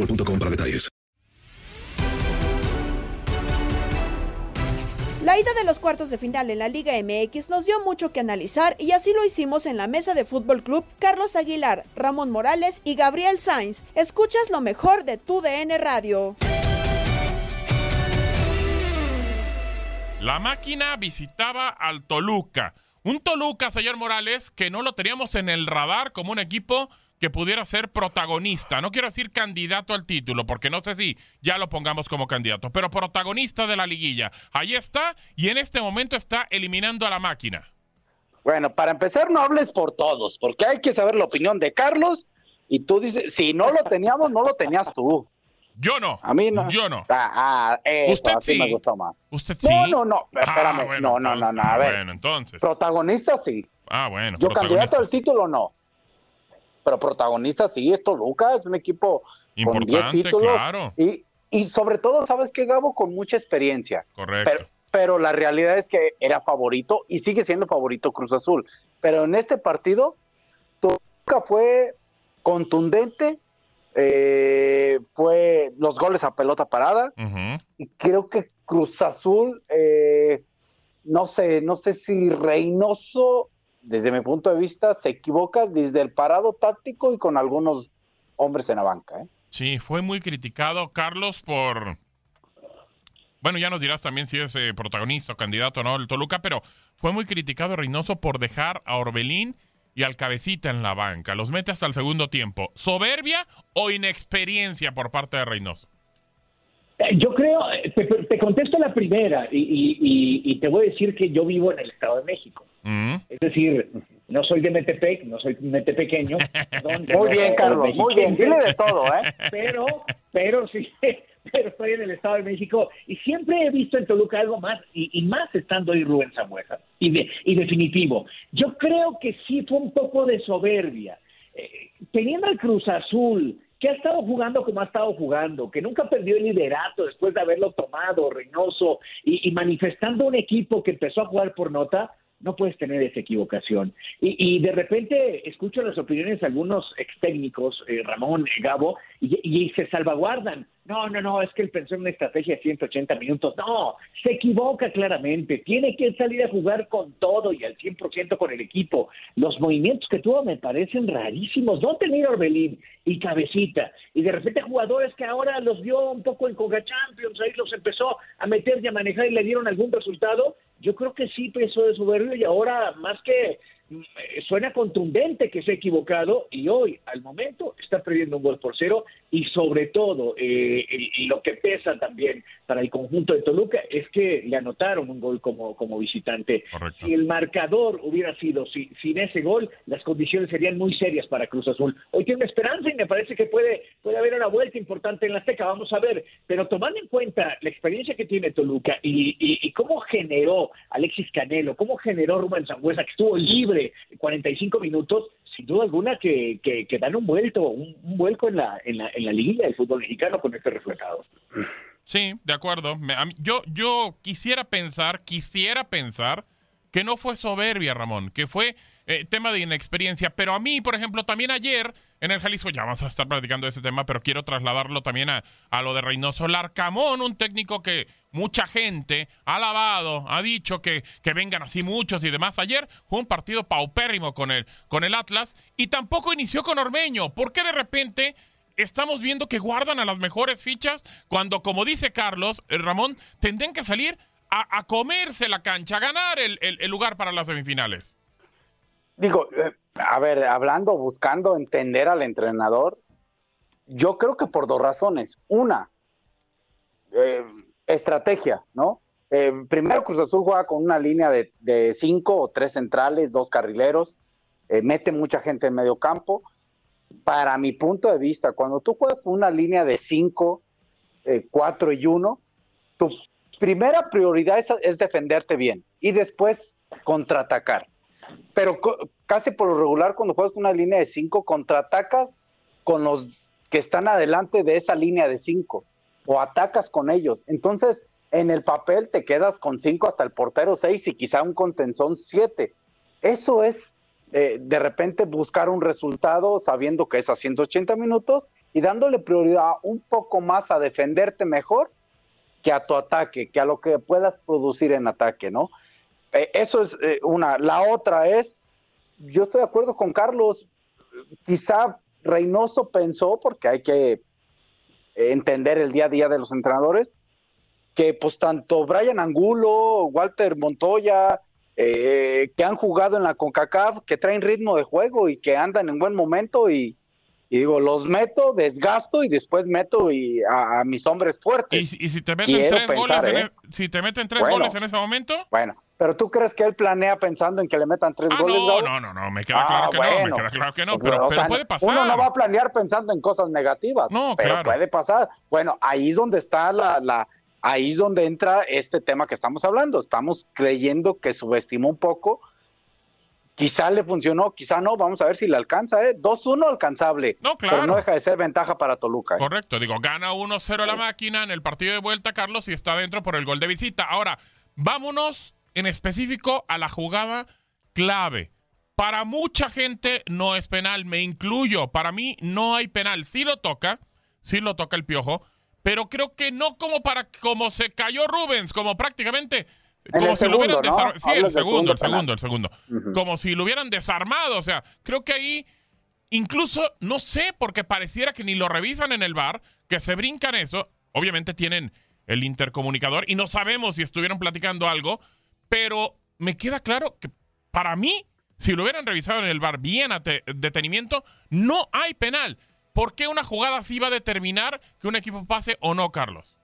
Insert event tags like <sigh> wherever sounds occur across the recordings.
boostmobile.com para detalles. La ida de los cuartos de final en la Liga MX nos dio mucho que analizar y así lo hicimos en la mesa de Fútbol Club Carlos Aguilar, Ramón Morales y Gabriel Sainz. Escuchas lo mejor de tu DN Radio. La máquina visitaba al Toluca. Un Toluca, señor Morales, que no lo teníamos en el radar como un equipo que pudiera ser protagonista. No quiero decir candidato al título, porque no sé si ya lo pongamos como candidato, pero protagonista de la liguilla. Ahí está y en este momento está eliminando a la máquina. Bueno, para empezar, no hables por todos, porque hay que saber la opinión de Carlos. Y tú dices, si no lo teníamos, no lo tenías tú. Yo no. A mí no. Yo no. Ah, ah, eso, Usted sí. me gustó más. Usted sí. No, no, no, Ah, espérame. bueno, no, no, no, no, a ver. Bueno, entonces. Protagonista sí. Ah, bueno. Yo candidato al título no. Pero protagonista sí, esto Toluca, es un equipo con 10 Importante, títulos. claro. Y, y sobre todo, ¿sabes qué, Gabo? Con mucha experiencia. Correcto. Pero, pero la realidad es que era favorito y sigue siendo favorito Cruz Azul. Pero en este partido, Toluca fue contundente, eh, fue los goles a pelota parada y creo que Cruz Azul, eh, no sé, no sé si Reynoso, desde mi punto de vista, se equivoca desde el parado táctico y con algunos hombres en la banca. ¿eh? Sí, fue muy criticado Carlos por... Bueno, ya nos dirás también si es eh, protagonista o candidato no el Toluca, pero fue muy criticado Reynoso por dejar a Orbelín y al Cabecita en la banca. Los mete hasta el segundo tiempo. ¿Soberbia o inexperiencia por parte de Reynoso? Eh, Yo creo, eh, te, te contesto la primera y, y- y- te voy a decir que yo vivo en el Estado de México. Mm. Es decir, no soy de Metepec, no soy metepequeño. <laughs> Muy bien, Carlos, muy bien, dile de todo, ¿eh? <laughs> Pero, pero sí, <laughs> pero estoy en el Estado de México y siempre he visto en Toluca algo más, y, y más estando ahí Rubén Zambuesa. Y, de- y definitivo, yo creo que sí fue un poco de soberbia. Eh, teniendo al Cruz Azul, que ha estado jugando como ha estado jugando, que nunca perdió el liderato después de haberlo tomado Reynoso y, manifestando un equipo que empezó a jugar por nota, no puedes tener esa equivocación. Y, y de repente escucho las opiniones de algunos ex técnicos, eh, Ramón, eh, Gabo, y, y se salvaguardan. No, no, no, es que él pensó en una estrategia de 180 minutos. No, se equivoca claramente. Tiene que salir a jugar con todo y al 100% con el equipo. Los movimientos que tuvo me parecen rarísimos. No tener Orbelín y Cabecita. Y de repente jugadores que ahora los vio un poco en Coca Champions, ahí los empezó a meter y a manejar y le dieron algún resultado. Yo creo que sí pesó de soberbio y ahora más que suena contundente que se ha equivocado y hoy, al momento, está perdiendo un gol por cero y sobre todo eh, lo que pesa también para el conjunto de Toluca es que le anotaron un gol como, como visitante. Si el marcador hubiera sido sin ese gol, las condiciones serían muy serias para Cruz Azul. Hoy tiene esperanza y me parece que puede, puede haber una vuelta importante en la Azteca, vamos a ver, pero tomando en cuenta la experiencia que tiene Toluca y, y, cómo generó Alexis Canelo, cómo generó Rubén Sangüesa, que estuvo libre 45 minutos, sin duda alguna que, que, dan un vuelto, un, vuelco en la, en, la, en la liguilla del fútbol mexicano con este resultado. Sí, de acuerdo. yo, yo quisiera pensar, quisiera pensar que no fue soberbia, Ramón, que fue eh, tema de inexperiencia. Pero a mí, por ejemplo, también ayer en el Jalisco, ya vamos a estar platicando ese tema, pero quiero trasladarlo también a, a, lo de Reynoso Larcamón, un técnico que mucha gente ha alabado, ha dicho que, que vengan así muchos y demás. Ayer fue un partido paupérrimo con el, con el Atlas y tampoco inició con Ormeño. ¿Por qué de repente estamos viendo que guardan a las mejores fichas cuando, como dice Carlos, eh, Ramón, tendrían que salir a, comerse la cancha, a ganar el, lugar para las semifinales. Digo, eh, a ver, hablando, buscando entender al entrenador, yo creo que por dos razones. Una, eh, estrategia, ¿no? primero Cruz Azul juega con una línea de, cinco o tres centrales, dos carrileros, mete mucha gente en medio campo para mi punto de vista, cuando tú juegas con una línea de 5, 4 eh, y 1, tu primera prioridad es, defenderte bien y después contraatacar. Pero casi por lo regular, cuando juegas con una línea de 5, contraatacas con los que están adelante de esa línea de 5 o atacas con ellos. Entonces, en el papel te quedas con 5 hasta el portero 6 y quizá un contenzón 7. Eso es eh, de repente buscar un resultado sabiendo que es a 180 minutos y dándole prioridad un poco más a defenderte mejor que a tu ataque, que a lo que puedas producir en ataque, ¿no? Eh, eso es eh, una. La otra es, yo estoy de acuerdo con Carlos, quizá Reynoso pensó, porque hay que entender el día a día de los entrenadores, que pues tanto Brian Angulo, Walter Montoya, eh, que han jugado en la CONCACAF, que traen ritmo de juego y que andan en buen momento y, digo, los meto, desgasto y después meto y a, mis hombres fuertes. ¿Y, si te meten tres, goles, en, ¿eh? e, si te meten tres goles en ese momento? Bueno, pero tú crees que él planea pensando en que le metan tres ah, goles? No, no, no, no, me queda claro ah, que no, me queda claro que no, pero, puede pasar. Uno no va a planear pensando en cosas negativas, no, pero puede pasar. Bueno, ahí es donde está la, la ahí es donde entra este tema que estamos hablando. Estamos creyendo que subestimó un poco. Quizá le funcionó, quizá no. Vamos a ver si le alcanza. ¿eh? 2-1 alcanzable. No, claro. Pero no deja de ser ventaja para Toluca. ¿eh? Correcto. Digo, gana 1-0 la máquina en el partido de vuelta, Carlos, y está dentro por el gol de visita. Ahora, vámonos en específico a la jugada clave. Para mucha gente no es penal, me incluyo. Para mí no hay penal. Sí lo toca, sí lo toca el piojo pero creo que no como para como se cayó Rubens, como prácticamente como si lo hubieran desarmado. Sí, el segundo, el segundo, el segundo. Como si lo hubieran desarmado. O sea, creo que ahí, incluso, no sé, porque pareciera que ni lo revisan en el bar, que se brincan eso. Obviamente tienen el intercomunicador y no sabemos si estuvieron platicando algo, pero me queda claro que para mí, si lo hubieran revisado en el bar bien a detenimiento, no hay penal. ¿Por qué una jugada así va a determinar que un equipo pase o no, Carlos?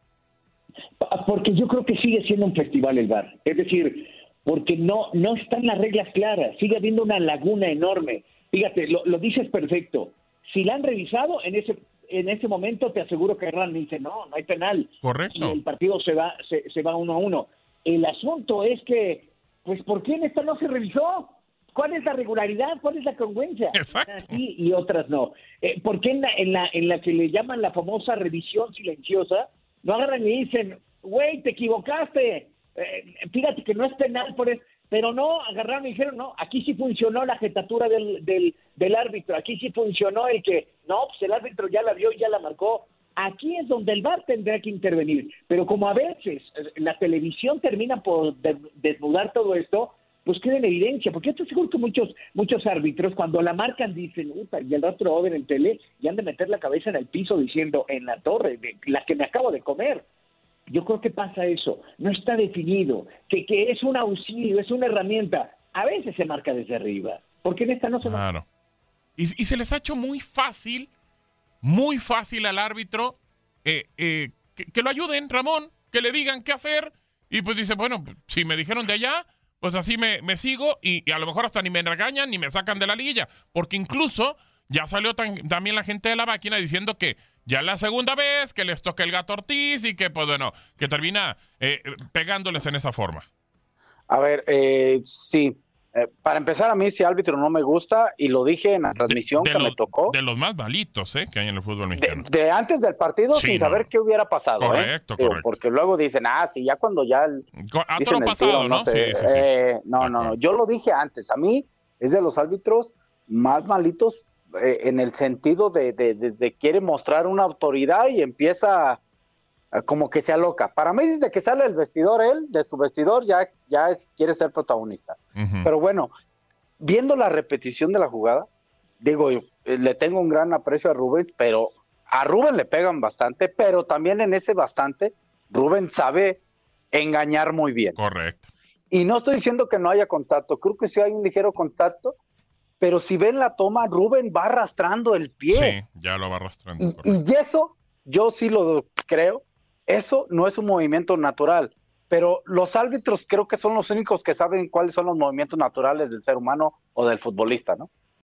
Porque yo creo que sigue siendo un festival el VAR. Es decir, porque no, no están las reglas claras, sigue habiendo una laguna enorme. Fíjate, lo, dices perfecto. Si la han revisado, en ese, en ese momento te aseguro que Hernán dice, no, no hay penal. Correcto. Y el partido se va, se, se va uno a uno. El asunto es que, pues, ¿por qué en esta no se revisó? ¿Cuál es la regularidad? ¿Cuál es la congruencia? Exacto. y otras no. Eh, ¿Por qué en la, en, la, en la que le llaman la famosa revisión silenciosa no agarran y dicen, güey, te equivocaste? Eh, fíjate que no es penal por eso. Pero no, agarraron y dijeron, no, aquí sí funcionó la jetatura del, del, del árbitro, aquí sí funcionó el que, no, pues el árbitro ya la vio y ya la marcó. Aquí es donde el VAR tendrá que intervenir. Pero como a veces eh, la televisión termina por desnudar todo esto, pues queda en evidencia, porque estoy seguro que muchos, muchos árbitros cuando la marcan dicen, y el rato lo ver en tele y han de meter la cabeza en el piso diciendo, en la torre, de, la que me acabo de comer. Yo creo que pasa eso, no está definido, que, que es un auxilio, es una herramienta. a veces se marca desde arriba, porque en esta no se Claro. Y, y se les ha hecho muy fácil, muy fácil al árbitro eh, eh, que, lo ayuden, Ramón, que le digan qué hacer. Y pues dice, bueno, si me dijeron de allá, pues así me, me sigo y, a lo mejor hasta ni me regañan ni me sacan de la liguilla. Porque incluso ya salió tan- también la gente de la máquina diciendo que ya la segunda vez que les toca el gato Ortiz y que, pues bueno, que termina eh, pegándoles en esa forma. A ver, eh, sí. Eh, para empezar, a mí si árbitro no me gusta, y lo dije en la transmisión de que me tocó, De los más malitos, ¿eh? Que hay en el fútbol mexicano. de antes del partido Sí, sin no. saber qué hubiera pasado. ¿eh? Correcto, Digo, correcto. Porque luego dicen, ah, sí, ya cuando ya el, Co- A dicen toro el pasado, tiro, ¿no? sé, Sí, sí, sí. eh, no, no, no. Yo lo dije antes. A mí es de los árbitros más malitos eh, en el sentido de, de, desde quiere mostrar una autoridad y empieza a- como que se aloca. Para mí, desde que sale el vestidor, él, de su vestidor, ya, ya es, quiere ser protagonista. Ujú. Pero bueno, viendo la repetición de la jugada, digo, yo, eh, le tengo un gran aprecio a Rubén, pero a Rubén le pegan bastante, pero también en ese bastante, Rubén sabe engañar muy bien. Correcto. Y no estoy diciendo que no haya contacto, creo que sí hay un ligero contacto, pero si ven la toma, Rubén va arrastrando el pie. Sí, ya lo va arrastrando. Y, y eso, yo sí lo creo, eso no es un movimiento natural, pero los árbitros creo que son los únicos que saben cuáles son los movimientos naturales del ser humano o del futbolista, ¿no?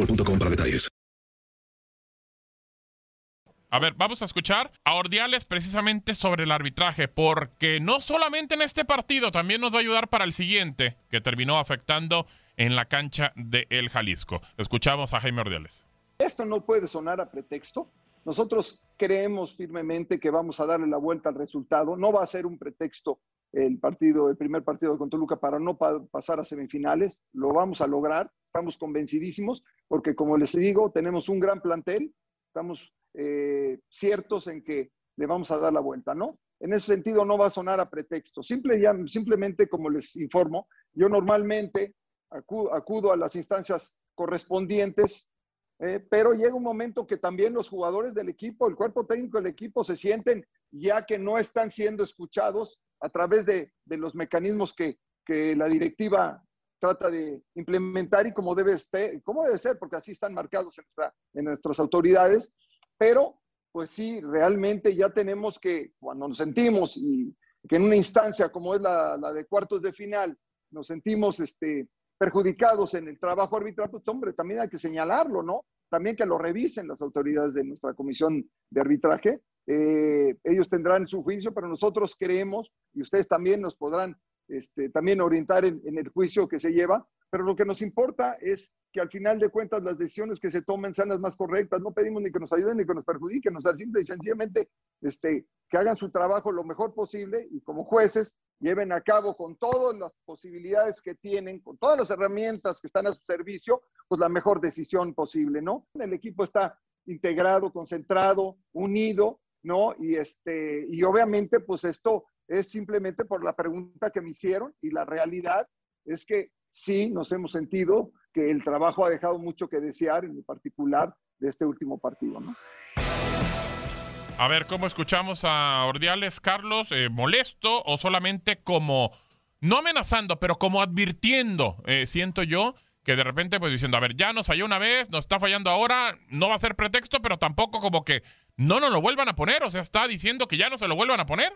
boostmobile.com para detalles. A ver, vamos a escuchar a Ordiales precisamente sobre el arbitraje, porque no solamente en este partido, también nos va a ayudar para el siguiente, que terminó afectando en la cancha de El Jalisco. Escuchamos a Jaime Ordiales. Esto no puede sonar a pretexto. Nosotros creemos firmemente que vamos a darle la vuelta al resultado. No va a ser un pretexto el partido, el primer partido con Toluca para no pa pasar a semifinales. Lo vamos a lograr. Estamos convencidísimos porque, como les digo, tenemos un gran plantel. Estamos eh, ciertos en que le vamos a dar la vuelta, ¿no? En ese sentido no va a sonar a pretexto. Simple, ya, simplemente, como les informo, yo normalmente acudo, acudo a las instancias correspondientes eh, pero llega un momento que también los jugadores del equipo, el cuerpo técnico del equipo se sienten ya que no están siendo escuchados a través de, de los mecanismos que, que, la directiva trata de implementar y como debe, este, como debe ser, porque así están marcados en, nuestra, en nuestras autoridades. Pero, pues sí, realmente ya tenemos que, cuando nos sentimos y que en una instancia como es la, la de cuartos de final, nos sentimos este, perjudicados en el trabajo arbitral, pues hombre, también hay que señalarlo, ¿no? También que lo revisen las autoridades de nuestra comisión de arbitraje. Eh, ellos tendrán su juicio, pero nosotros creemos, y ustedes también nos podrán este, también orientar en, en el juicio que se lleva, pero lo que nos importa es que al final de cuentas las decisiones que se tomen sean las más correctas. No pedimos ni que nos ayuden ni que nos perjudiquen, o sea, simple y sencillamente este, que hagan su trabajo lo mejor posible y como jueces lleven a cabo con todas las posibilidades que tienen, con todas las herramientas que están a su servicio, pues la mejor decisión posible, ¿no? El equipo está integrado, concentrado, unido, ¿no? Y, este, y obviamente, pues esto es simplemente por la pregunta que me hicieron y la realidad es que sí nos hemos sentido que el trabajo ha dejado mucho que desear, en particular de este último partido, ¿no? A ver, ¿cómo escuchamos a Ordiales, Carlos? Eh, ¿Molesto o solamente como, no amenazando, pero como advirtiendo, eh, siento yo, que de repente pues diciendo, a ver, ya nos falló una vez, nos está fallando ahora, no va a ser pretexto, pero tampoco como que no nos lo vuelvan a poner, o sea, está diciendo que ya no se lo vuelvan a poner.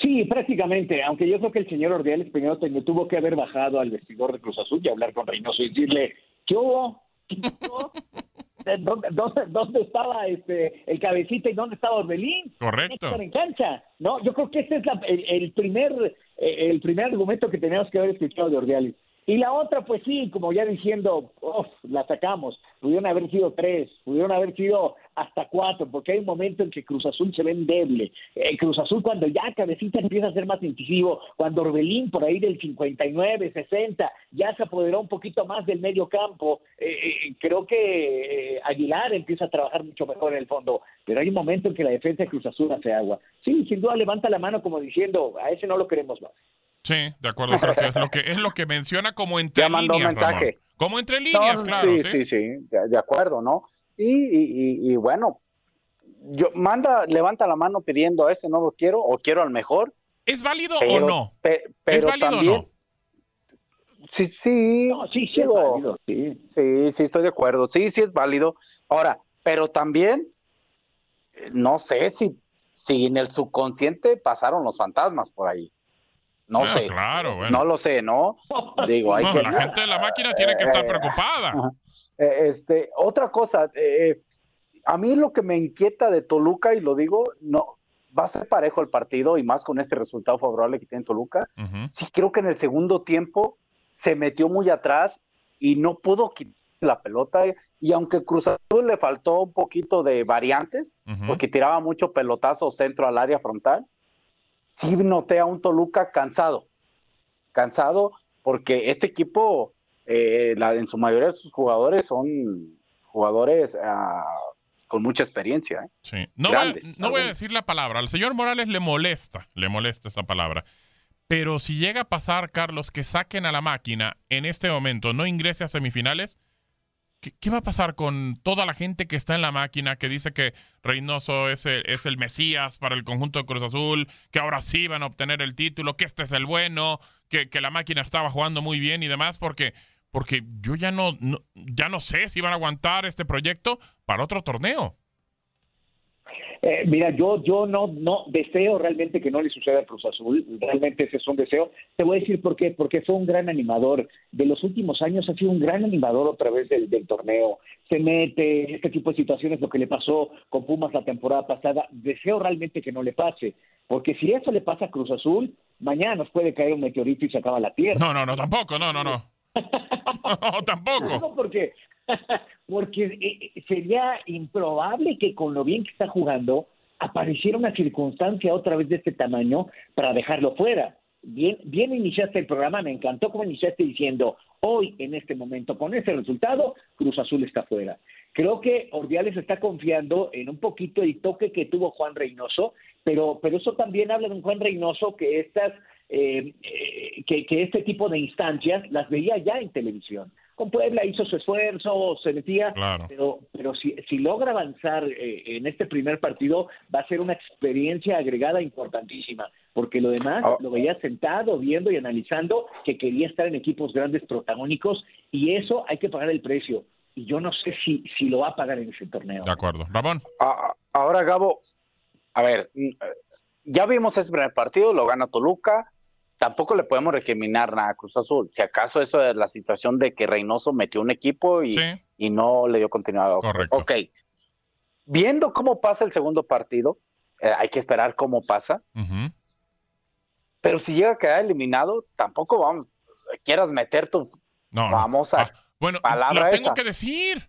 Sí, prácticamente, aunque yo creo que el señor Ordiales primero tuvo que haber bajado al vestidor de Cruz Azul y hablar con Reynoso y decirle, ¿qué hubo? <laughs> ¿Dónde, dónde, dónde estaba este el cabecita y dónde estaba Orbelín? Correcto. En cancha, ¿no? Yo creo que ese es la, el, el, primer eh, el primer argumento que teníamos que haber escuchado de Ordiales. Y la otra, pues sí, como ya diciendo, la sacamos. Pudieron haber sido tres, pudieron haber sido hasta cuatro, porque hay un momento en que Cruz Azul se ve endeble. Eh, Cruz Azul cuando ya Cabecita empieza a ser más incisivo, cuando Orbelín por ahí del 59, 60, ya se apoderó un poquito más del medio campo, eh, eh, creo que Aguilar empieza a trabajar mucho mejor en el fondo, pero hay un momento en que la defensa de Cruz Azul hace agua. Sí, sin duda levanta la mano como diciendo, a ese no lo queremos más. Sí, de acuerdo, creo que es lo que es lo que menciona como entre ya mandó líneas. mensaje. Ramón. Como entre líneas, No, claro. Sí, sí, sí, de, de acuerdo, ¿no? Y, y, y, y bueno, yo manda, levanta la mano pidiendo a este no lo quiero o quiero al mejor. ¿Es válido pero, o no? pe- pero ¿Es válido también, o no? Sí, sí. No, sí, sí es digo, válido, sí. Sí, sí, estoy de acuerdo. Sí, sí es válido. Ahora, pero también, eh, no sé si, si en el subconsciente pasaron los fantasmas por ahí. No Ah, sé. claro, bueno. No lo sé, ¿no? Digo, hay No, que. la gente de la máquina tiene que estar preocupada. Eh, Este, otra cosa, eh, a mí lo que me inquieta de Toluca, y lo digo, no, va a ser parejo el partido, y más con este resultado favorable que tiene Toluca. Sí, creo que en el segundo tiempo se metió muy atrás y no pudo quitar la pelota. Y aunque Cruz Azul le faltó un poquito de variantes, porque tiraba mucho pelotazo centro al área frontal, sí noté a un Toluca cansado. Cansado porque este equipo, eh, la- en su mayoría de sus jugadores son jugadores ah, con mucha experiencia. ¿eh? Sí. No, voy, no voy a decir la palabra. Al señor Morales le molesta, le molesta esa palabra. Pero si llega a pasar, Carlos, que saquen a la máquina en este momento, no ingrese a semifinales, ¿qué, va a pasar con toda la gente que está en la máquina, que dice que Reynoso es el, es el Mesías para el conjunto de Cruz Azul, que ahora sí van a obtener el título, que este es el bueno, que, que la máquina estaba jugando muy bien y demás? Porque, porque yo ya no, no- ya no sé si van a aguantar este proyecto para otro torneo. Eh, mira, yo, yo no, no deseo realmente que no le suceda a Cruz Azul, realmente ese es un deseo. Te voy a decir por qué, porque fue un gran animador. De los últimos años ha sido un gran animador otra vez del, del torneo. Se mete en este tipo de situaciones, lo que le pasó con Pumas la temporada pasada. Deseo realmente que no le pase, porque si eso le pasa a Cruz Azul, mañana nos puede caer un meteorito y se acaba la tierra. No, no, no, tampoco, no, no, no. <laughs> No, tampoco. No, porque, <laughs> porque eh, sería improbable que con lo bien que está jugando apareciera una circunstancia otra vez de este tamaño para dejarlo fuera. Bien, bien iniciaste el programa, me encantó como iniciaste diciendo, hoy en este momento, con este resultado, Cruz Azul está fuera. Creo que Ordiales está confiando en un poquito el toque que tuvo Juan Reynoso, pero, pero eso también habla de un Juan Reynoso que estas eh, eh, que este tipo de instancias las veía ya en televisión. Con Puebla hizo su esfuerzo, se metía, Claro. pero, pero si, si logra avanzar eh, en este primer partido, va a ser una experiencia agregada importantísima, porque lo demás Ah. lo veía sentado, viendo y analizando que quería estar en equipos grandes protagónicos, y eso hay que pagar el precio. Y yo no sé si, si lo va a pagar en ese torneo. De acuerdo. Ramón. A- Ahora, Gabo, a ver, mm, eh, ya vimos ese primer partido, lo gana Toluca. Tampoco le podemos recriminar nada a Cruz Azul. Si acaso eso es la situación de que Reynoso metió un equipo y, Sí. y no le dio continuidad. Correcto. Ok. Viendo cómo pasa el segundo partido, eh, hay que esperar cómo pasa. Pero si llega a quedar eliminado, tampoco vamos, quieras meter tu No, famosa Ah, bueno, palabra tengo esa. que decir.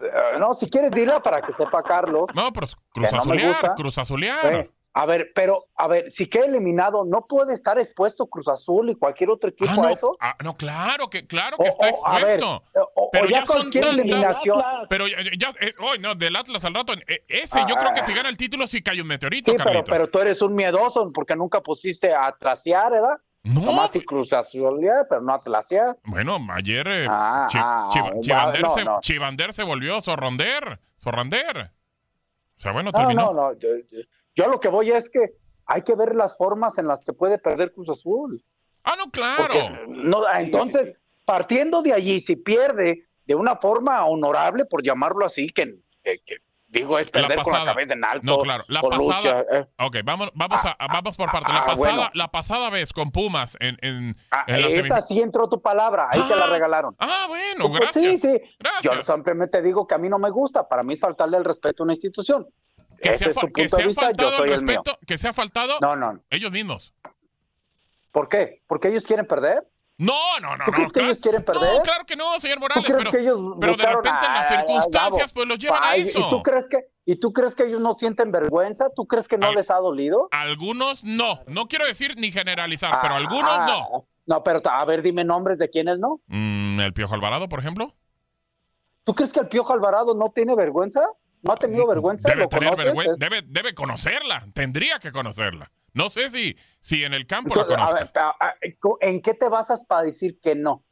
Eh, No, si quieres dila para que sepa Carlos. No, pero cruz no azulear, cruz azulear. A ver, pero, a ver, si queda eliminado, ¿no puede estar expuesto Cruz Azul y cualquier otro equipo Ah, no, a eso? ah, no, claro que, claro que O- está ver, expuesto. o- pero o ya ya son tantas. eliminación. Pero ya, ya eh, hoy no, del Atlas al rato. eh, ese, yo Ah, creo que ah. si gana el título sí cae un meteorito, Sí, pero, Carlitos. pero tú eres un miedoso porque nunca pusiste a trasear, ¿verdad? No. Nomás si Cruz Azul, pero no a trasear. Bueno, ayer eh, Ah, Chi- ah, ah, Chivander, no, se, no. Chivander se volvió Zorronder. Zorrander. O sea, bueno, No, terminó. no, no. Yo, yo- yo lo que voy es que hay que ver las formas en las que puede perder Cruz Azul. Ah, no, claro. Porque, no, entonces, partiendo de allí, si pierde de una forma honorable, por llamarlo así, que, que- que digo, es perder con la cabeza en alto. No, claro. La pasada. lucha, eh. Ok, vamos, vamos, a, vamos por partes. La ah, pasada, bueno. la pasada vez con Pumas en, en, Ah, en la esa sí entró tu palabra, ahí te la regalaron. Ah, bueno, Pues gracias. Sí, sí. Gracias. Yo simplemente digo que a mí no me gusta. Para mí es faltarle el respeto a una institución. Que Ese se ha, es tu fa- que punto se de ha vista, yo faltado soy el mío. respeto, que se ha faltado No, no. ellos mismos. ¿Por qué? ¿Porque ellos quieren perder? No, no, no, ¿Tú no. que claro- ellos quieren perder? No, claro que no, señor ¿Tú Morales, crees pero, que ellos pero de repente en las a- circunstancias pues los llevan a eso. ¿Y tú crees que y tú crees que ellos no sienten vergüenza? ¿Tú crees que no les ha dolido? Algunos no, no quiero decir ni generalizar, pero Ah, algunos ah, no. No, pero a ver, dime nombres de quiénes no. Mm, el Piojo Alvarado, por ejemplo. ¿Tú crees que el Piojo Alvarado no tiene vergüenza? ¿No ha tenido vergüenza? Debe ¿Lo tener conoces? vergüenza, Es- debe, debe conocerla, tendría que conocerla. No sé si, si en el campo la Entonces, a conozca. ver, a- a- ¿en qué te basas para decir que no?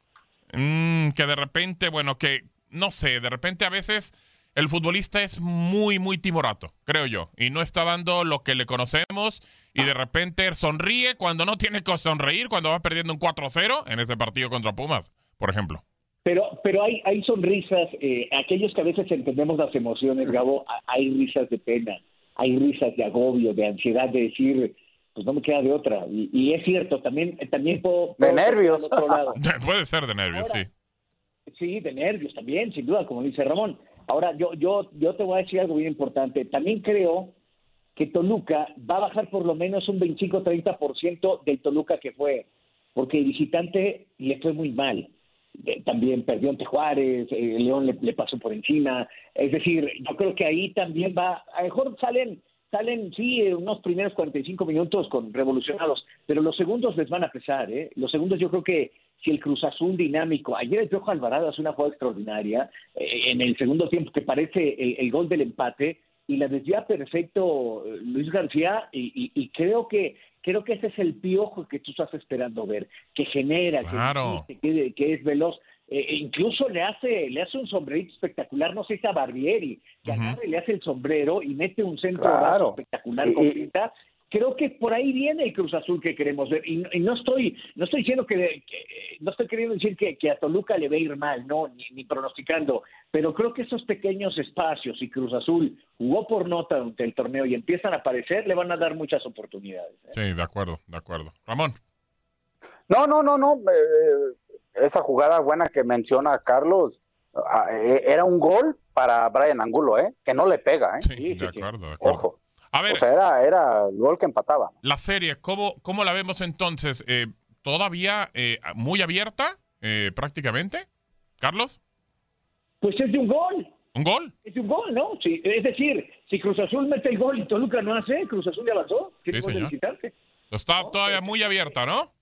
Mm, que de repente, bueno, que no sé, de repente a veces el futbolista es muy, muy timorato, creo yo, y no está dando lo que le conocemos y de repente sonríe cuando no tiene que sonreír, cuando va perdiendo un 4-0 en ese partido contra Pumas, por ejemplo. Pero, pero hay, hay sonrisas, eh, aquellos que a veces entendemos las emociones, Gabo, hay risas de pena, hay risas de agobio, de ansiedad, de decir, pues no me queda de otra. Y, y es cierto, también, también puedo... De nervios. al otro lado. <laughs> Puede ser de nervios, Ahora, sí. Sí, de nervios también, sin duda, como dice Ramón. Ahora, yo, yo, yo te voy a decir algo bien importante. También creo que Toluca va a bajar por lo menos un 25-30% del Toluca que fue, porque el visitante le fue muy mal. Eh, También perdió ante Juárez, eh, León le, pasó por encima. Es decir, yo creo que ahí también va, a lo mejor salen, salen, sí, eh, unos primeros 45 minutos con revolucionados, pero los segundos les van a pesar, ¿eh? Los segundos yo creo que si el Cruz Azul dinámico, ayer el Piojo Alvarado hace una jugada extraordinaria, eh, en el segundo tiempo que parece el, gol del empate, y la desvía perfecto eh, Luis García, y- y creo que creo que ese es el piojo que tú estás esperando ver, que genera, que Claro. insiste, que, que es veloz. Eh, e incluso le hace le hace un sombrerito espectacular, no sé si a Barbieri, que agarra y le hace el sombrero y mete un centro Claro. espectacular Y- con y- pinta. Creo que por ahí viene el Cruz Azul que queremos ver. Y, no- y no estoy no estoy diciendo que, que- no estoy queriendo decir que, que a Toluca le va a ir mal, no, ni, ni pronosticando, pero creo que esos pequeños espacios y Cruz Azul jugó por nota durante el torneo y empiezan a aparecer, le van a dar muchas oportunidades. ¿eh? Sí, de acuerdo, de acuerdo. Ramón. No, no, no, no. eh, esa jugada buena que menciona Carlos ah, eh, era un gol para Brian Angulo, ¿eh? Que no le pega, ¿eh? Sí, de acuerdo, de acuerdo. Ojo. A ver, O sea, era, era el gol que empataba. la serie, ¿cómo, cómo la vemos entonces? Eh, ¿Todavía eh, muy abierta eh, prácticamente? ¿Carlos? Pues es de un gol. ¿Un gol? Es de un gol, ¿no? Sí, es decir, si Cruz Azul mete el gol y Toluca no hace, Cruz Azul ya avanzó. Sí, señor. Está todavía muy abierta, ¿no?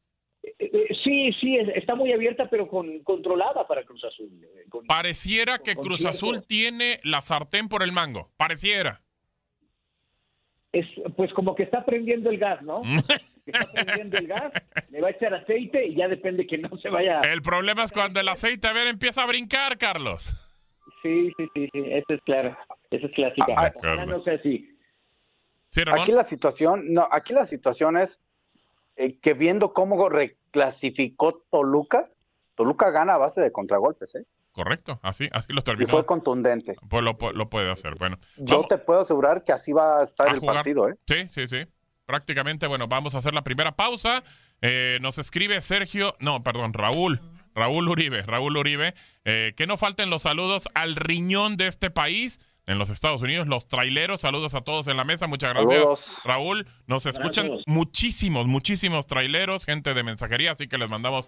Eh, eh, sí, sí, es- está muy abierta, pero con, controlada para Cruz Azul. eh, con- Pareciera que con Cruz cierto- Azul tiene la sartén por el mango. Pareciera. Es, pues como que está prendiendo el gas, ¿no? <laughs> Que está prendiendo el gas, le va a echar aceite y ya depende que no se vaya. El problema es cuando el aceite a ver empieza a brincar, Carlos. Sí, sí, sí, sí, eso es claro, eso es clásica. Ah, no sea así. Sí. Aquí la situación, no, aquí la situación es eh, que viendo cómo reclasificó Toluca, Toluca gana a base de contragolpes, ¿eh? Correcto, así, así lo Y terminó. fue contundente. Pues lo, pu- lo puede hacer. Bueno, Yo vamos te puedo asegurar que así va a estar a el jugar. partido, ¿eh? Sí, sí, sí. Prácticamente, bueno, vamos a hacer la primera pausa. Eh, nos escribe Sergio, no, perdón, Raúl. Raúl Uribe, Raúl Uribe, eh, que no falten los saludos al riñón de este país. en los Estados Unidos, los traileros. Saludos a todos en la mesa, muchas gracias, Saludos. Raúl. Nos escuchan Gracias. muchísimos, muchísimos traileros, gente de mensajería, así que les mandamos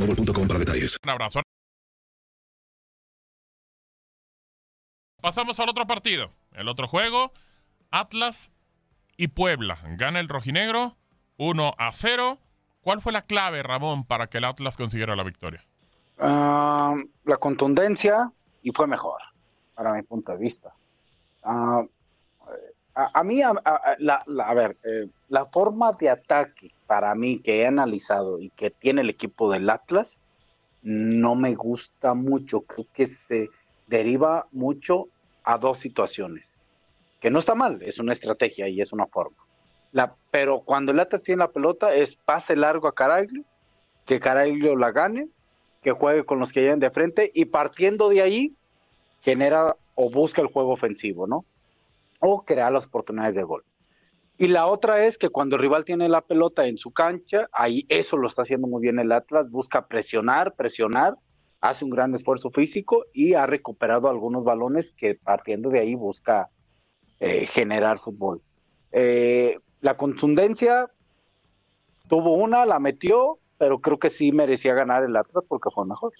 boostmobile.com para detalles. Un abrazo. Pasamos al otro partido. El otro juego, Atlas y Puebla. Gana el rojinegro 1 a 0. ¿Cuál fue la clave, Ramón, para que el Atlas consiguiera la victoria? Ah, la contundencia y fue mejor, para mi punto de vista. Ah, a, mí, a, la, ver, eh, la forma de ataque para mí que he analizado y que tiene el equipo del Atlas no me gusta mucho. Creo que se deriva mucho a dos situaciones. Que no está mal, es una estrategia y es una forma. Pero cuando el Atlas tiene la pelota es pase largo a Caraglio, que Caraglio la gane, que juegue con los que llegan de frente y partiendo de ahí genera o busca el juego ofensivo, ¿no? O crea las oportunidades de gol. Y la otra es que cuando el rival tiene la pelota en su cancha, ahí eso lo está haciendo muy bien el Atlas, busca presionar, presionar, hace un gran esfuerzo físico y ha recuperado algunos balones que partiendo de ahí busca eh, generar fútbol. Eh, la contundencia tuvo una, la metió, pero creo que sí merecía ganar el Atlas porque fue mejor.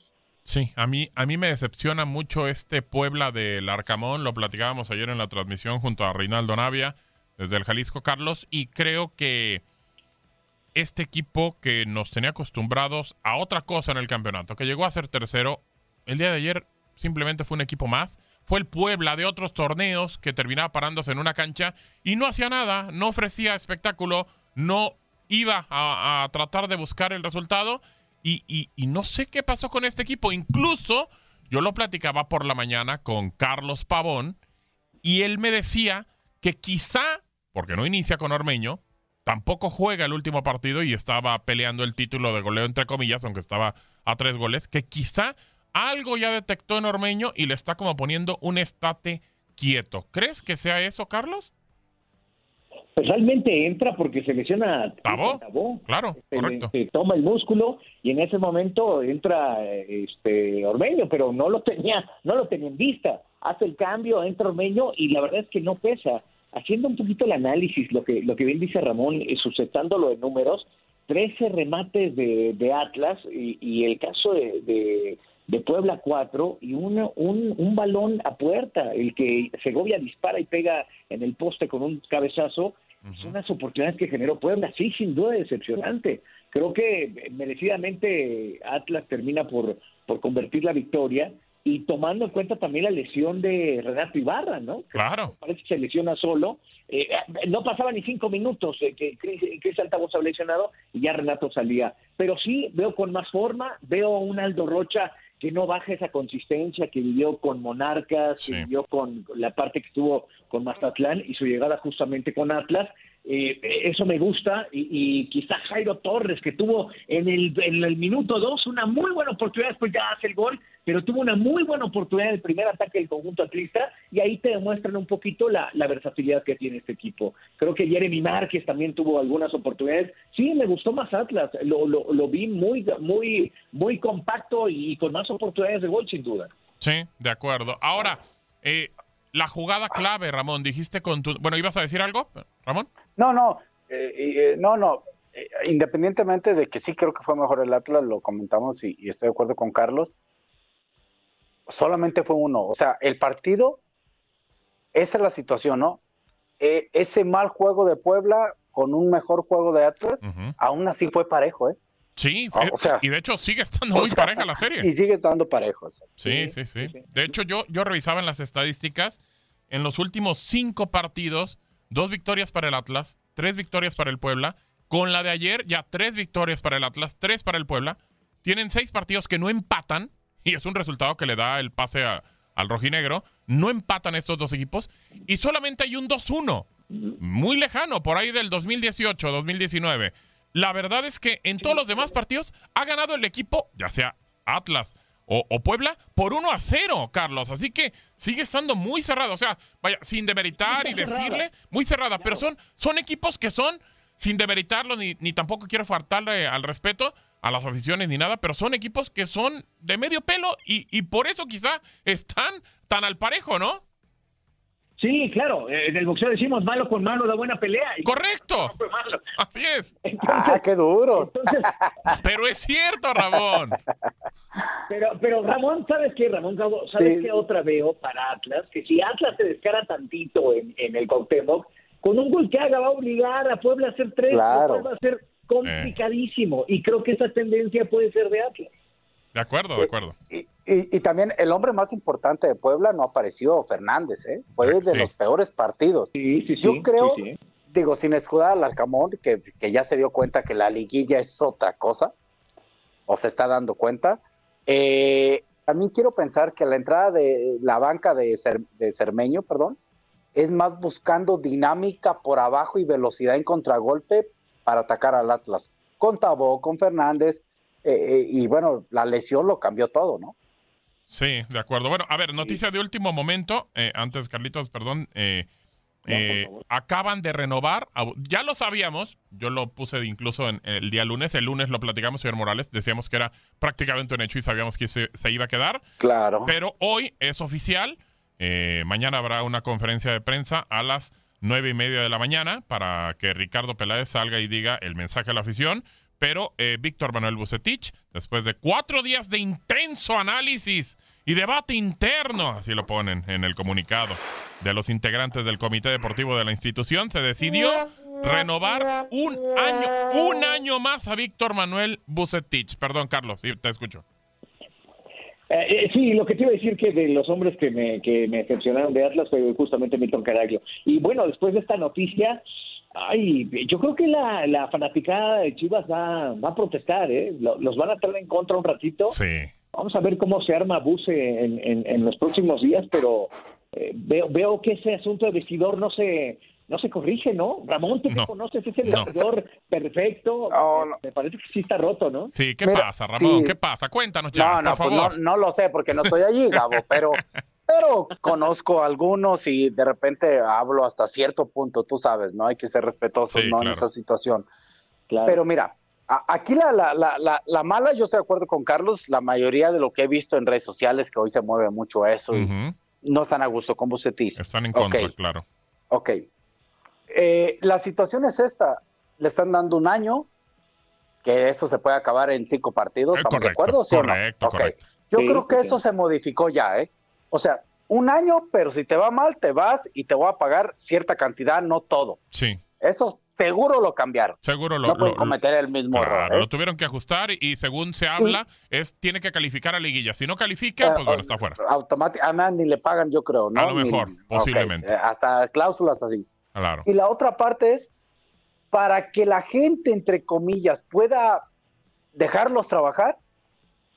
Sí, a mí, a mí me decepciona mucho este Puebla del Arcamón. Lo platicábamos ayer en la transmisión junto a Reinaldo Navia desde el Jalisco Carlos. Y creo que este equipo que nos tenía acostumbrados a otra cosa en el campeonato, que llegó a ser tercero, el día de ayer simplemente fue un equipo más. Fue el Puebla de otros torneos que terminaba parándose en una cancha y no hacía nada, no ofrecía espectáculo, no iba a, a tratar de buscar el resultado. Y, y- y no sé qué pasó con este equipo. Incluso yo lo platicaba por la mañana con Carlos Pavón y él me decía que quizá, porque no inicia con Ormeño, tampoco juega el último partido y estaba peleando el título de goleo entre comillas, aunque estaba a tres goles, que quizá algo ya detectó en Ormeño y le está como poniendo un estate quieto. ¿Crees que sea eso, Carlos? Pues realmente entra porque se lesiona Tabó, Tabó. claro, Se- correcto. se toma el músculo y en ese momento entra este Ormeño, pero no lo tenía, no lo tenía en vista. Hace el cambio, entra Ormeño y la verdad es que no pesa. Haciendo un poquito el análisis, lo que, lo que bien dice Ramón, eh, sustentándolo en números, 13 remates de, de Atlas y, y el caso de, de, de Puebla 4 y una- un, un balón a puerta, el que Segovia dispara y pega en el poste con un cabezazo, son las oportunidades que generó Puebla, sí, sin duda decepcionante. Creo que eh, merecidamente Atlas termina por, por convertir la victoria y tomando en cuenta también la lesión de Renato Ibarra, ¿no? Claro. Parece que se lesiona solo. Eh, no pasaba ni cinco minutos eh, que Chris, Chris Altavoz había lesionado y ya Renato salía. Pero sí veo con más forma, veo a un Aldo Rocha que no baja esa consistencia que vivió con Monarcas, que vivió con la parte que estuvo con Mazatlán y su llegada justamente con Atlas. Eh, eso me gusta y, y quizás Jairo Torres que tuvo en el, en el minuto dos una muy buena oportunidad, después ya hace el gol, pero tuvo una muy buena oportunidad en el primer ataque del conjunto atlista y ahí te demuestran un poquito la, la versatilidad que tiene este equipo. Creo que Jeremy Márquez también tuvo algunas oportunidades. Sí, me gustó más Atlas, lo, lo, lo vi muy, muy, muy compacto y con más oportunidades de gol sin duda. Sí, de acuerdo. Ahora, eh, la jugada clave, Ramón, dijiste con tu... Bueno, ¿ibas a decir algo, Ramón? No, no, eh, eh, no, no. Eh, independientemente de que sí creo que fue mejor el Atlas, lo comentamos y, y, estoy de acuerdo con Carlos, solamente fue uno. O sea, el partido, esa es la situación, ¿no? Ese mal juego de Puebla con un mejor juego de Atlas, uh -huh. aún así fue parejo, ¿eh? Sí, o sea, y de hecho sigue estando muy sea, pareja la serie. Y sigue estando parejo. O sea. sí, sí, sí, sí, De hecho, yo, yo revisaba en las estadísticas, en los últimos cinco partidos, dos victorias para el Atlas, tres victorias para el Puebla. Con la de ayer, ya tres victorias para el Atlas, tres para el Puebla. Tienen seis partidos que no empatan, y es un resultado que le da el pase al rojinegro. No empatan estos dos equipos, y solamente hay un 2-1, muy lejano, por ahí del 2018-2019. La verdad es que en todos los demás partidos ha ganado el equipo, ya sea Atlas o, o, Puebla, por 1 a 0, Carlos. Así que sigue estando muy cerrado. O sea, vaya, sin demeritar y decirle, muy cerrada. Pero son, son equipos que son, sin demeritarlo, ni, ni tampoco quiero faltarle al respeto a las aficiones ni nada, pero son equipos que son de medio pelo y, y por eso quizá están tan al parejo, ¿no? Sí, claro. En el boxeo decimos malo con malo da buena pelea. Y Correcto. Así es. Entonces, ah, qué duros. Entonces... <laughs> pero es cierto, Ramón. Pero, pero Ramón, ¿sabes qué, Ramón? ¿Sabes sí. qué otra veo para Atlas? Que si Atlas se descara tantito en, en el Cuauhtémoc, con un gol que haga va a obligar a Puebla a hacer tres, claro. va a ser complicadísimo. Eh. Y creo que esa tendencia puede ser de Atlas. De acuerdo, de acuerdo. Y, y, y, también el hombre más importante de Puebla no apareció, Fernández, ¿eh? Fue de sí. los peores partidos. Sí, sí, Yo creo, digo, sin escudar al Arcamón, que, que, ya se dio cuenta que la liguilla es otra cosa, o se está dando cuenta. Eh, también quiero pensar que la entrada de la banca de, Cer, de Cermeño, perdón, es más buscando dinámica por abajo y velocidad en contragolpe para atacar al Atlas. Con Tabó, con Fernández, eh, eh, y bueno, la lesión lo cambió todo, ¿no? Sí, de acuerdo. Bueno, a ver, noticia de último momento, eh, antes Carlitos, perdón, eh, no, acaban de renovar, ya lo sabíamos, yo lo puse incluso en el día lunes, el lunes lo platicamos, señor Morales, decíamos que era prácticamente un hecho y sabíamos que se, se iba a quedar. Claro. Pero hoy es oficial, mañana habrá una conferencia de prensa a las nueve y media de la mañana para que Ricardo Peláez salga y diga el mensaje a la afición pero eh, Víctor Manuel Bucetich, después de cuatro días de intenso análisis y debate interno, así lo ponen en el comunicado de los integrantes del Comité Deportivo de la institución, se decidió renovar un año, un año más a Víctor Manuel Bucetich. Perdón, Carlos, sí, te escucho. Eh, eh, sí, lo que te iba a decir que de los hombres que me, que me decepcionaron de Atlas fue justamente Milton Caraglio. Y bueno, después de esta noticia, Ay, yo creo que la, la fanaticada de Chivas va, va a protestar, ¿eh? Los van a tener en contra un ratito. Sí. Vamos a ver cómo se arma Buse en, en, en los próximos días, pero eh, veo, veo que ese asunto de vestidor no se no se corrige, ¿no? Ramón, tú no, que conoces, es el no. vestidor perfecto. No, no. Me parece que sí está roto, ¿no? Sí, ¿qué Mira, pasa, Ramón? Sí. ¿Qué pasa? Cuéntanos ya, no, no, por pues favor. no, no lo sé porque no estoy allí, Gabo, <laughs> pero pero conozco algunos y de repente hablo hasta cierto punto, tú sabes, ¿no? Hay que ser respetuosos, Sí, ¿no? En esa situación. Claro. Pero mira, aquí la, la, la, la, la mala, yo estoy de acuerdo con Carlos, la mayoría de lo que he visto en redes sociales, que hoy se mueve mucho eso, y no están a gusto con Bucetis. Están en contra, claro. Ok. Eh, la situación es esta. Le están dando un año, que eso se puede acabar en cinco partidos. Eh, ¿Estamos de correcto, acuerdo? ¿Sí o no? correcto, Ok. correcto. Yo Sí, creo que sí. eso se modificó ya, ¿eh? O sea, un año, pero si te va mal, te vas y te voy a pagar cierta cantidad, no todo. Sí. Eso seguro lo cambiaron. Seguro lo, no pueden lo- cometer el mismo Claro, error. ¿eh? lo tuvieron que ajustar y según se habla, es tiene que calificar a liguilla. Si no califica, pues bueno, está fuera. Automáticamente, ni le pagan, yo creo, ¿no? A lo mejor, posiblemente. eh, hasta cláusulas así. Claro. Y la otra parte es para que la gente, entre comillas, pueda dejarlos trabajar.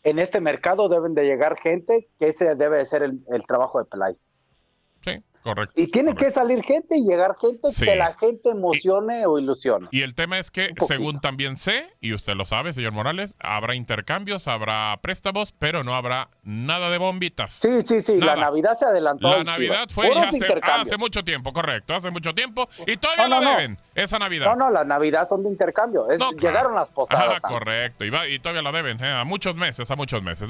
En este mercado deben de llegar gente que ese debe de ser el, el trabajo de Peláez. Correcto. Y tiene que salir gente y llegar gente Sí. que la gente emocione o ilusione. Y el tema es que, según también sé, y usted lo sabe, señor Morales, habrá intercambios, habrá préstamos, pero no habrá nada de bombitas. Sí, sí, sí, la. Navidad se adelantó. La Navidad fue ya hace, hace mucho tiempo, correcto, hace mucho tiempo. Y todavía No, no, la no. deben, esa Navidad. No, no, la Navidad son de intercambio. Es- No, claro. Llegaron las posadas. Ah, correcto, y, va- y todavía la deben, eh, a muchos meses, a muchos meses.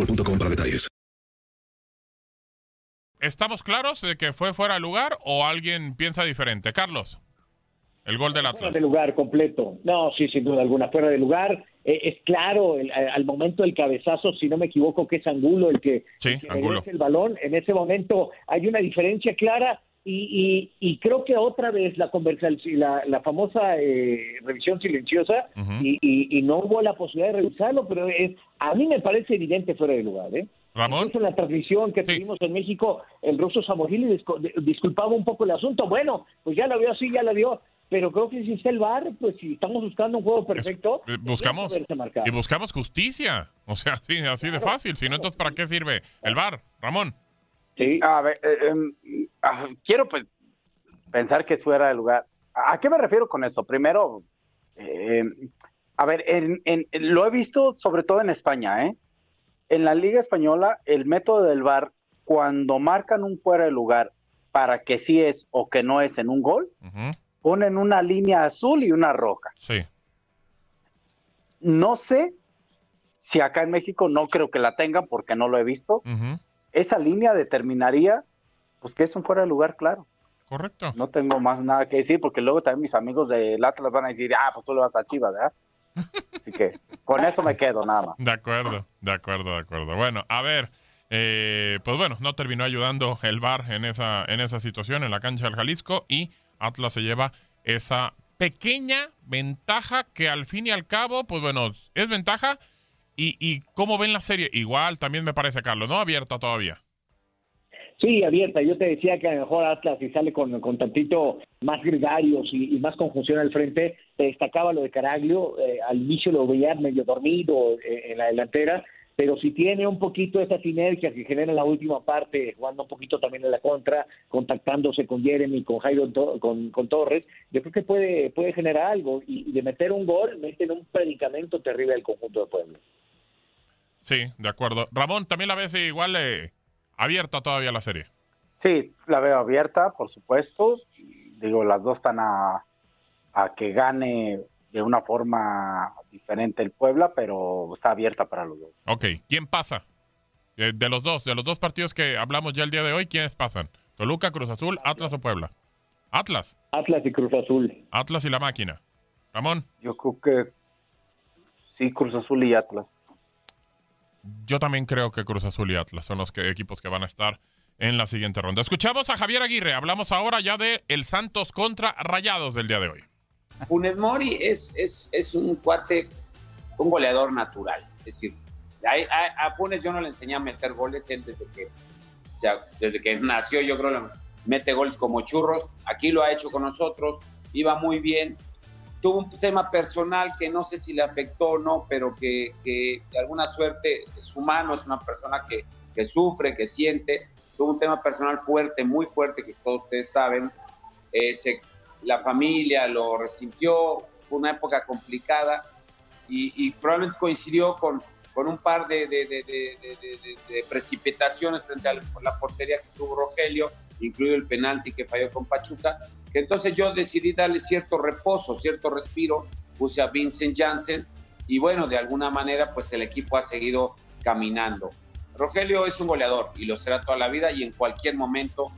boostmobile.com para detalles. ¿Estamos claros de que fue fuera de lugar o alguien piensa diferente? Carlos, el gol del Fuera Atlas. de lugar completo. No, sí, sin duda alguna, fuera de lugar. Eh, es claro, el- eh, al momento del cabezazo, si no me equivoco, que es Angulo el que, Sí, el que Angulo. regresa el balón. En ese momento hay una diferencia clara y, y, y creo que otra vez la conversación, la, la famosa eh, revisión silenciosa Ujú. y, y- y no hubo la posibilidad de revisarlo, pero es, a mí me parece evidente fuera de lugar. ¿eh? Ramón. En la transmisión que tuvimos en México, el ruso Samogili disculpaba un poco el asunto. Bueno, pues ya la vio así, ya la dio. Pero creo que si está el VAR, pues si estamos buscando un juego perfecto, Eh, Buscamos y buscamos justicia. O sea, sí, así de fácil. Si no, entonces ¿para qué sirve el bar, Ramón? Sí. A ver, eh, em, ah, quiero pues pensar que fuera de lugar. ¿A qué me refiero con esto? Primero, eh, a ver, en- en- lo he visto sobre todo en España, ¿eh? En la Liga Española, el método del VAR, cuando marcan un fuera de lugar para que sí es o que no es en un gol, ponen una línea azul y una roja. Sí. No sé si acá en México no creo que la tengan porque no lo he visto. Ujú, Esa línea determinaría pues que es un fuera de lugar, claro. Correcto. No tengo más nada que decir porque luego también mis amigos del Atlas van a decir, ah, pues tú le vas a Chivas, ¿verdad? <laughs> Así que con eso me quedo nada más. De acuerdo, de acuerdo, de acuerdo. Bueno, a ver, eh, pues bueno, no terminó ayudando el VAR en esa, en esa situación en la cancha del Jalisco y Atlas se lleva esa pequeña ventaja que al fin y al cabo, pues bueno, es ventaja. Y, y cómo ven la serie, igual también me parece, Carlos, ¿no? Abierta todavía. Sí, abierta. Yo te decía que a lo mejor Atlas, si sale con, con tantito más gregarios y, más conjunción al frente, te destacaba lo de Caraglio. eh, al inicio lo veía medio dormido eh, en la delantera, pero si tiene un poquito esa sinergia que genera en la última parte, jugando un poquito también en la contra, contactándose con Jeremy, con Jairo, con, con Torres, yo creo que puede, puede generar algo y, de meter un gol, meten un predicamento terrible al conjunto de Puebla. Sí, de acuerdo. Ramón, ¿también la ves igual eh, abierta todavía la serie? Sí, la veo abierta, por supuesto. Digo, las dos están a, a que gane de una forma diferente el Puebla, pero está abierta para los dos. Ok, ¿quién pasa? Eh, de los dos, de los dos partidos que hablamos ya el día de hoy, ¿quiénes pasan? ¿Toluca, Cruz Azul, Atlas o Puebla? Atlas. Atlas y Cruz Azul. Atlas y la máquina. Ramón. Yo creo que sí, Cruz Azul y Atlas. Yo también creo que Cruz Azul y Atlas son los equipos que van a estar en la siguiente ronda. Escuchamos a Javier Aguirre. Hablamos ahora ya de el Santos contra Rayados del día de hoy. Funes Mori es, es, es un cuate, un goleador natural. Es decir, a, a, Funes yo no le enseñé a meter goles, él desde que, o sea, desde que nació yo creo que mete goles como churros. Aquí lo ha hecho con nosotros, iba muy bien. Tuvo un tema personal que no sé si le afectó o no, pero que, que de alguna suerte es humano, es una persona que, que sufre, que siente. Tuvo un tema personal fuerte, muy fuerte, que todos ustedes saben. Eh, se la familia lo resintió, fue una época complicada y, probablemente coincidió con, con un par de, de, precipitaciones frente a la portería que tuvo Rogelio, incluido el penalti que falló con Pachuca, entonces yo decidí darle cierto reposo, cierto respiro, puse a Vincent Janssen y bueno, de alguna manera pues el equipo ha seguido caminando. Rogelio es un goleador y lo será toda la vida y en cualquier momento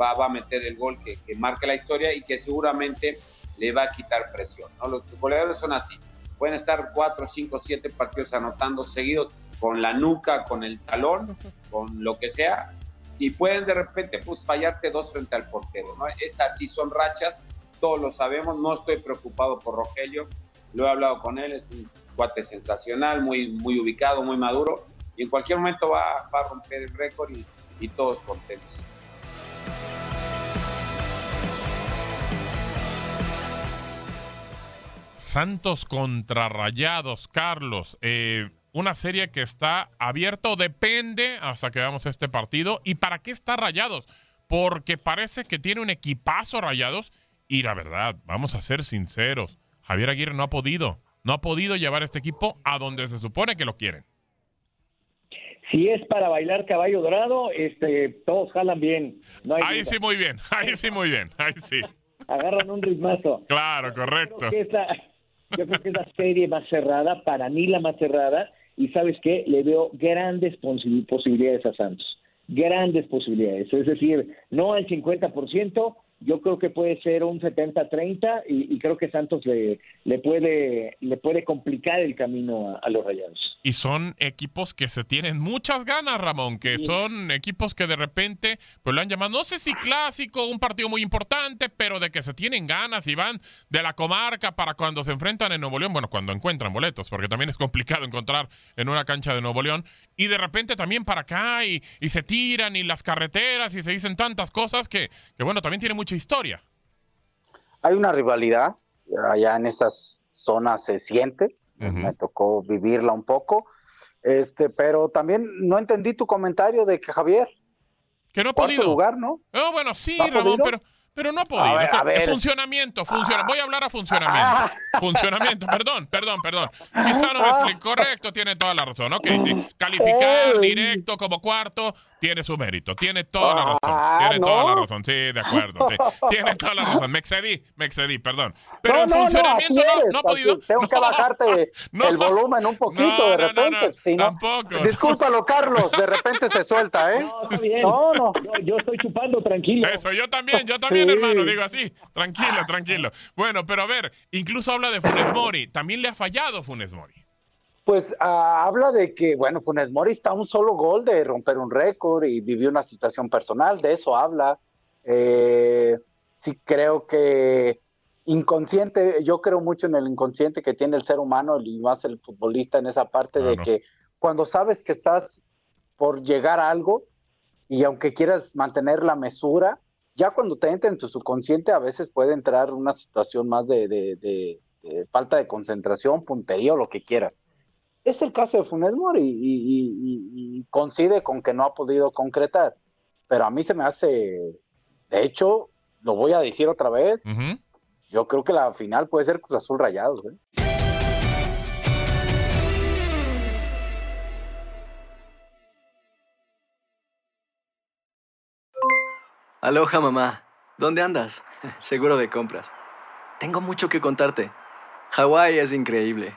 va, a meter el gol que, que marque la historia y que seguramente le va a quitar presión. ¿no? Los goleadores son así. Pueden estar cuatro, cinco, siete partidos anotando seguidos con la nuca, con el talón, con lo que sea, y pueden de repente pues fallarte dos frente al portero. ¿no? Es así, son rachas, todos lo sabemos, no estoy preocupado por Rogelio, lo he hablado con él, es un cuate sensacional, muy, muy ubicado, muy maduro, y en cualquier momento va, a romper el récord y, y todos contentos. Santos contra Rayados, Carlos. Eh, una serie que está abierta depende hasta que veamos este partido. ¿Y para qué está Rayados? Porque parece que tiene un equipazo Rayados. Y la verdad, vamos a ser sinceros, Javier Aguirre no ha podido. No ha podido llevar este equipo a donde se supone que lo quieren. Si es para bailar caballo dorado, este, todos jalan bien. ahí sí muy bien, <laughs> ahí sí muy bien, ahí sí. Agarran un ritmazo. Claro, correcto. Yo creo que es la serie más cerrada, para mí la más cerrada, y sabes qué, le veo grandes posibilidades a Santos, grandes posibilidades, es decir, no al 50%, yo creo que puede ser un 70-30 y, creo que Santos le, le, puede, le puede complicar el camino a, los Rayados. Y son equipos que se tienen muchas ganas, Ramón, que son equipos que de repente pues lo han llamado, no sé si clásico, un partido muy importante, pero de que se tienen ganas y van de la comarca para cuando se enfrentan en Nuevo León, bueno, cuando encuentran boletos, porque también es complicado encontrar en una cancha de Nuevo León, y de repente también para acá y, y se tiran y las carreteras y se dicen tantas cosas que, que bueno, también tiene mucho historia. Hay una rivalidad, allá en esas zonas se siente, me tocó vivirla un poco, este, pero también no entendí tu comentario de que Javier. Que no ha podido. lugar, ¿no? Oh, bueno, sí, Ramón, pero pero no ha podido. Funcionamiento, funciona. Voy a hablar a funcionamiento. <laughs> Funcionamiento, perdón, perdón, perdón. Quizá no me explico. Correcto, tiene toda la razón. Ok, sí. Calificar directo como cuarto tiene su mérito. Tiene toda la razón. Ah, tiene toda la razón. Sí, de acuerdo. Tiene toda la razón. Me excedí, me excedí, perdón. Pero en funcionamiento no, ha podido. Tengo que <laughs> bajarte el volumen un poquito de repente. Si tampoco. Discúlpalo, Carlos. De repente se suelta, ¿eh? No, no. Yo, estoy chupando tranquilo. Eso, yo también, yo también hermano, digo así. Tranquilo, tranquilo. Bueno, pero a ver, incluso habla de Funes Mori. También le ha fallado Funes Mori. Pues ah, habla de que, bueno, Funes Mori está a un solo gol de romper un récord y vivió una situación personal, de eso habla. Eh, sí creo que inconsciente, yo creo mucho en el inconsciente que tiene el ser humano y más el futbolista en esa parte de que cuando sabes que estás por llegar a algo y aunque quieras mantener la mesura, ya cuando te entra en tu subconsciente a veces puede entrar una situación más de, falta de concentración, puntería o lo que quieras. Es el caso de Funes Mori y, coincide con que no ha podido concretar. Pero a mí se me hace, de hecho, lo voy a decir otra vez, yo creo que la final puede ser Cruz Azul Rayados. ¿eh? Aloha mamá, ¿dónde andas? <laughs> Seguro de compras. Tengo mucho que contarte. Hawái es increíble.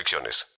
restricciones.